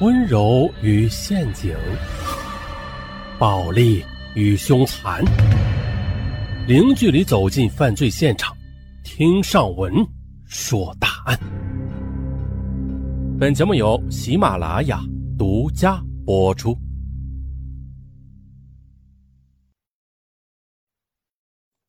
温柔与陷阱，暴力与凶残，零距离走进犯罪现场，听上文说大案。本节目由喜马拉雅独家播出。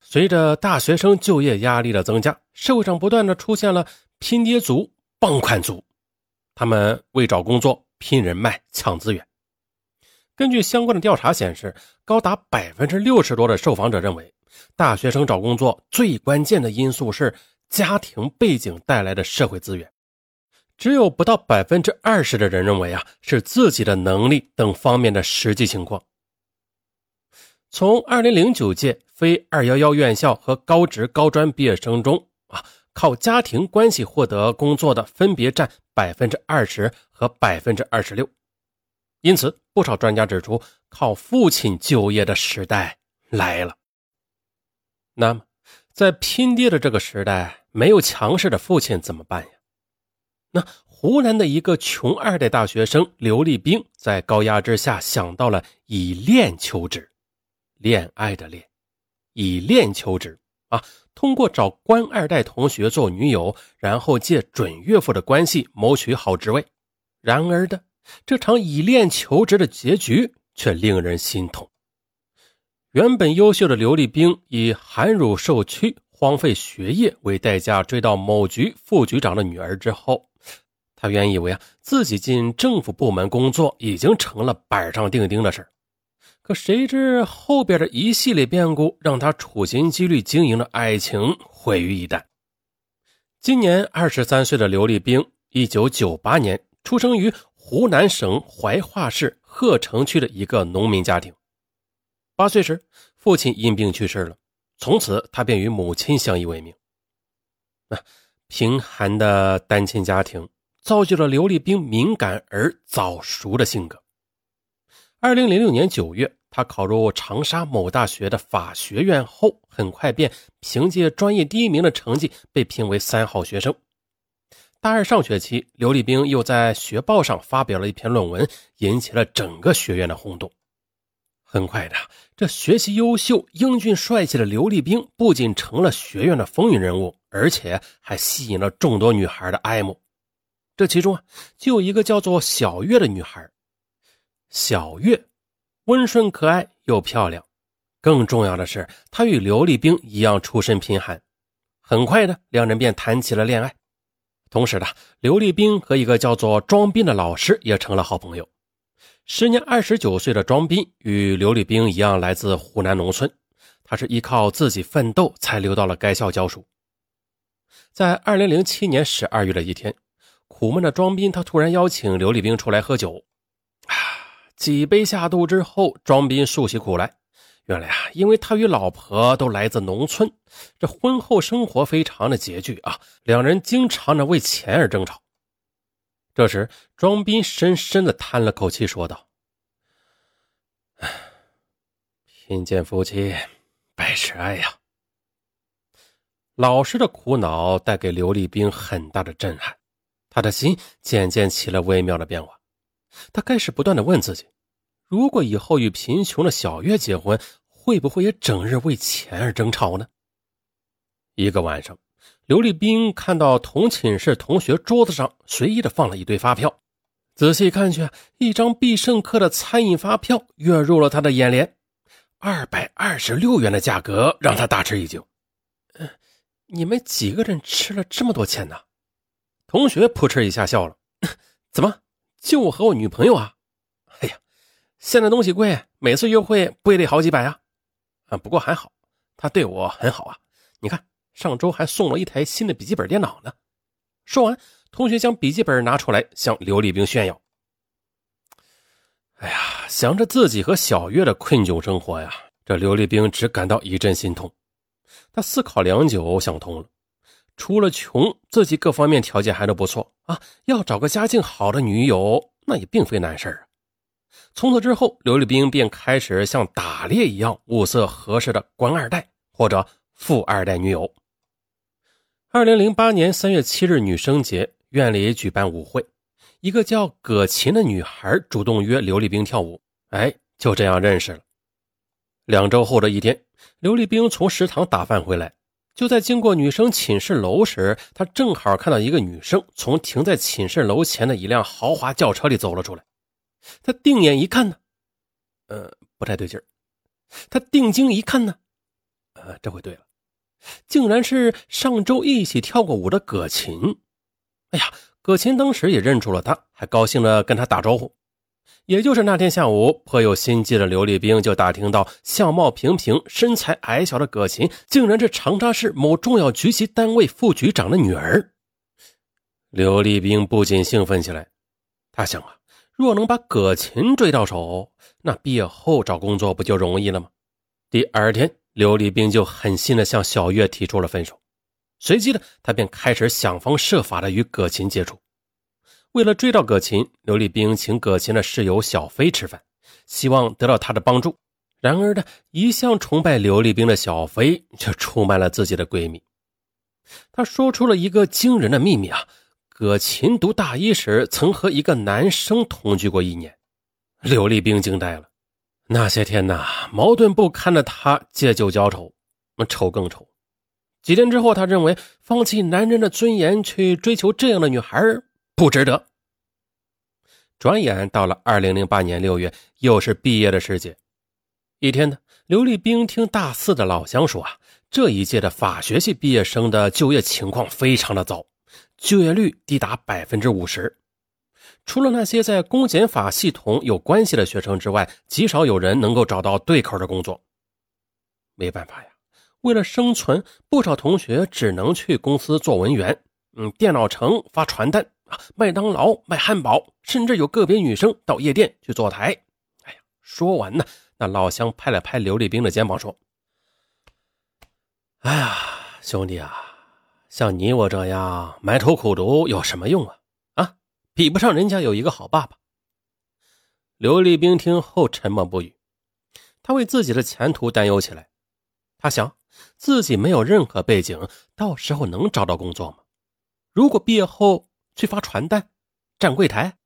随着大学生就业压力的增加，社会上不断的出现了拼爹族、傍款族，他们为找工作。拼人脉、抢资源。根据相关的调查显示，高达百分之六十多的受访者认为，大学生找工作最关键的因素是家庭背景带来的社会资源。只有不到百分之二十的人认为啊，是自己的能力等方面的实际情况。从二零零九届非二幺幺院校和高职高专毕业生中啊。靠家庭关系获得工作的分别占百分之二十和百分之二十六，因此不少专家指出，靠父亲就业的时代来了。那么，在拼爹的这个时代，没有强势的父亲怎么办呀？那湖南的一个穷二代大学生刘立兵，在高压之下想到了以恋求职，恋爱的恋，以恋求职。啊，通过找官二代同学做女友，然后借准岳父的关系谋取好职位。然而的这场以恋求职的结局却令人心痛。原本优秀的刘立兵以含辱受屈、荒废学业为代价追到某局副局长的女儿之后，他原以为啊自己进政府部门工作已经成了板上钉钉的事可谁知后边的一系列变故，让他处心积虑经营的爱情毁于一旦。今年二十三岁的刘立兵，一九九八年出生于湖南省怀化市鹤城区的一个农民家庭。八岁时，父亲因病去世了，从此他便与母亲相依为命。那贫寒的单亲家庭，造就了刘立兵敏感而早熟的性格。二零零六年九月。他考入长沙某大学的法学院后，很快便凭借专业第一名的成绩被评为三好学生。大二上学期，刘立兵又在学报上发表了一篇论文，引起了整个学院的轰动。很快的，这学习优秀、英俊帅气的刘立兵不仅成了学院的风云人物，而且还吸引了众多女孩的爱慕。这其中啊，就有一个叫做小月的女孩，小月。温顺可爱又漂亮，更重要的是，她与刘立兵一样出身贫寒。很快的，两人便谈起了恋爱。同时的，刘立兵和一个叫做庄斌的老师也成了好朋友。时年二十九岁的庄斌与刘立兵一样，来自湖南农村。他是依靠自己奋斗才留到了该校教书。在二零零七年十二月的一天，苦闷的庄斌他突然邀请刘立兵出来喝酒。几杯下肚之后，庄斌诉起苦来。原来啊，因为他与老婆都来自农村，这婚后生活非常的拮据啊，两人经常的为钱而争吵。这时，庄斌深深的叹了口气，说道：“唉，贫贱夫妻百事哀呀。”老师的苦恼带给刘立兵很大的震撼，他的心渐渐起了微妙的变化。他开始不断的问自己：如果以后与贫穷的小月结婚，会不会也整日为钱而争吵呢？一个晚上，刘立兵看到同寝室同学桌子上随意的放了一堆发票，仔细看去，一张必胜客的餐饮发票跃入了他的眼帘，二百二十六元的价格让他大吃一惊。嗯，你们几个人吃了这么多钱呢？同学扑哧一下笑了，怎么？就我和我女朋友啊，哎呀，现在东西贵，每次约会不也得好几百啊？啊，不过还好，他对我很好啊。你看，上周还送了一台新的笔记本电脑呢。说完，同学将笔记本拿出来向刘立兵炫耀。哎呀，想着自己和小月的困窘生活呀，这刘立兵只感到一阵心痛。他思考良久，想通了。除了穷，自己各方面条件还都不错啊。要找个家境好的女友，那也并非难事啊。从此之后，刘立兵便开始像打猎一样物色合适的官二代或者富二代女友。二零零八年三月七日女生节，院里举办舞会，一个叫葛琴的女孩主动约刘立兵跳舞，哎，就这样认识了。两周后的一天，刘立兵从食堂打饭回来，就在经过女生寝室楼时，他正好看到一个女生从停在寝室楼前的一辆豪华轿车里走了出来。他定眼一看呢，呃，不太对劲儿。他定睛一看呢，呃，这回对了，竟然是上周一起跳过舞的葛琴。哎呀！葛琴当时也认出了他，还高兴的跟他打招呼。也就是那天下午，颇有心机的刘立兵就打听到，相貌平平、身材矮小的葛琴，竟然是长沙市某重要局级单位副局长的女儿。刘立兵不禁兴奋起来，他想啊，若能把葛琴追到手，那毕业后找工作不就容易了吗？第二天，刘立兵就狠心的向小月提出了分手。随即呢，他便开始想方设法的与葛琴接触。为了追到葛琴，刘立兵请葛琴的室友小飞吃饭，希望得到他的帮助。然而呢，一向崇拜刘立兵的小飞却出卖了自己的闺蜜。他说出了一个惊人的秘密啊！葛琴读大一时曾和一个男生同居过一年。刘立兵惊呆了。那些天呐，矛盾不堪的他借酒浇愁，那愁更愁。几天之后，他认为放弃男人的尊严去追求这样的女孩不值得。转眼到了二零零八年六月，又是毕业的时节。一天呢，刘立兵听大四的老乡说啊，这一届的法学系毕业生的就业情况非常的糟，就业率低达百分之五十。除了那些在公检法系统有关系的学生之外，极少有人能够找到对口的工作。没办法呀。为了生存，不少同学只能去公司做文员，嗯，电脑城发传单啊，麦当劳卖汉堡，甚至有个别女生到夜店去坐台。哎呀，说完呢，那老乡拍了拍刘立兵的肩膀说：“哎呀，兄弟啊，像你我这样埋头苦读有什么用啊？啊，比不上人家有一个好爸爸。”刘立兵听后沉默不语，他为自己的前途担忧起来，他想。自己没有任何背景，到时候能找到工作吗？如果毕业后去发传单、站柜台，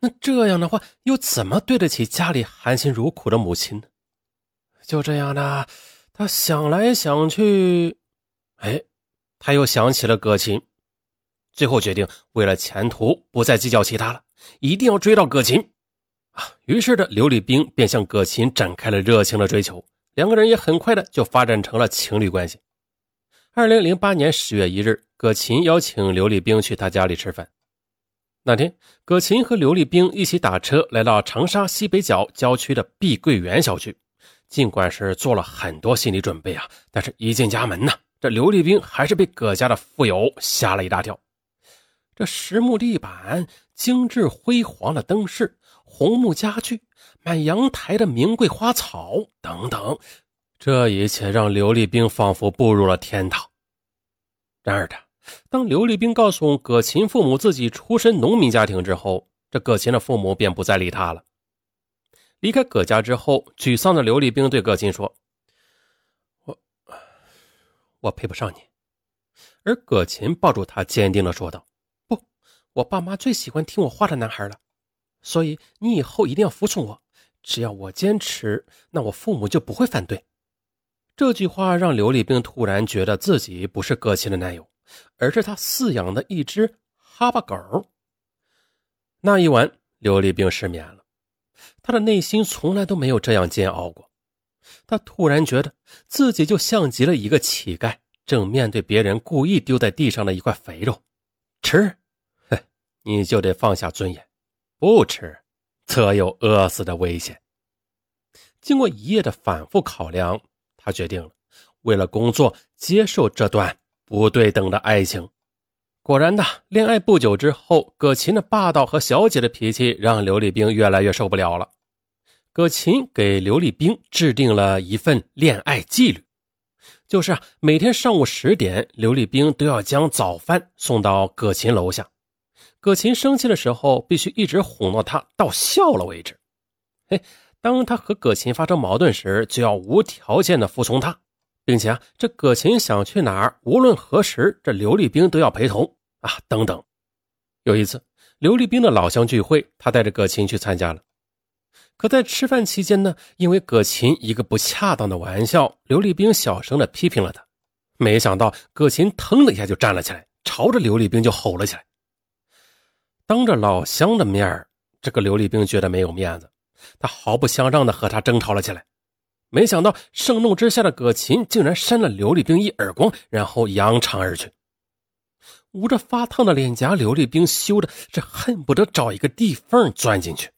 那这样的话又怎么对得起家里含辛茹苦的母亲呢？就这样呢，他想来想去，哎，他又想起了葛琴，最后决定为了前途不再计较其他了，一定要追到葛琴啊！于是的刘立兵便向葛琴展开了热情的追求。两个人也很快的就发展成了情侣关系。二零零八年十月一日，葛琴邀请刘立兵去他家里吃饭。那天，葛琴和刘立兵一起打车来到长沙西北角郊区的碧桂园小区。尽管是做了很多心理准备啊，但是一进家门呢，这刘立兵还是被葛家的富有吓了一大跳。这实木地板、精致辉煌的灯饰、红木家具。满阳台的名贵花草等等，这一切让刘立兵仿佛步入了天堂。然而，他当刘立兵告诉葛琴父母自己出身农民家庭之后，这葛琴的父母便不再理他了。离开葛家之后，沮丧的刘立兵对葛琴说：“我，我配不上你。”而葛琴抱住他，坚定的说道：“不，我爸妈最喜欢听我话的男孩了，所以你以后一定要服从我。”只要我坚持，那我父母就不会反对。这句话让刘立兵突然觉得自己不是葛琴的男友，而是他饲养的一只哈巴狗。那一晚，刘立兵失眠了，他的内心从来都没有这样煎熬过。他突然觉得自己就像极了一个乞丐，正面对别人故意丢在地上的一块肥肉，吃，哼，你就得放下尊严；不吃。则有饿死的危险。经过一夜的反复考量，他决定了，为了工作接受这段不对等的爱情。果然的，恋爱不久之后，葛琴的霸道和小姐的脾气让刘立兵越来越受不了了。葛琴给刘立兵制定了一份恋爱纪律，就是啊，每天上午十点，刘立兵都要将早饭送到葛琴楼下。葛琴生气的时候，必须一直哄到他到笑了为止。嘿，当他和葛琴发生矛盾时，就要无条件的服从他，并且啊，这葛琴想去哪儿，无论何时，这刘立兵都要陪同啊。等等，有一次，刘立兵的老乡聚会，他带着葛琴去参加了。可在吃饭期间呢，因为葛琴一个不恰当的玩笑，刘立兵小声的批评了他。没想到葛琴腾的一下就站了起来，朝着刘立兵就吼了起来。当着老乡的面这个刘立兵觉得没有面子，他毫不相让的和他争吵了起来。没想到盛怒之下的葛琴竟然扇了刘立兵一耳光，然后扬长而去。捂着发烫的脸颊，刘立兵羞得这恨不得找一个地缝钻进去。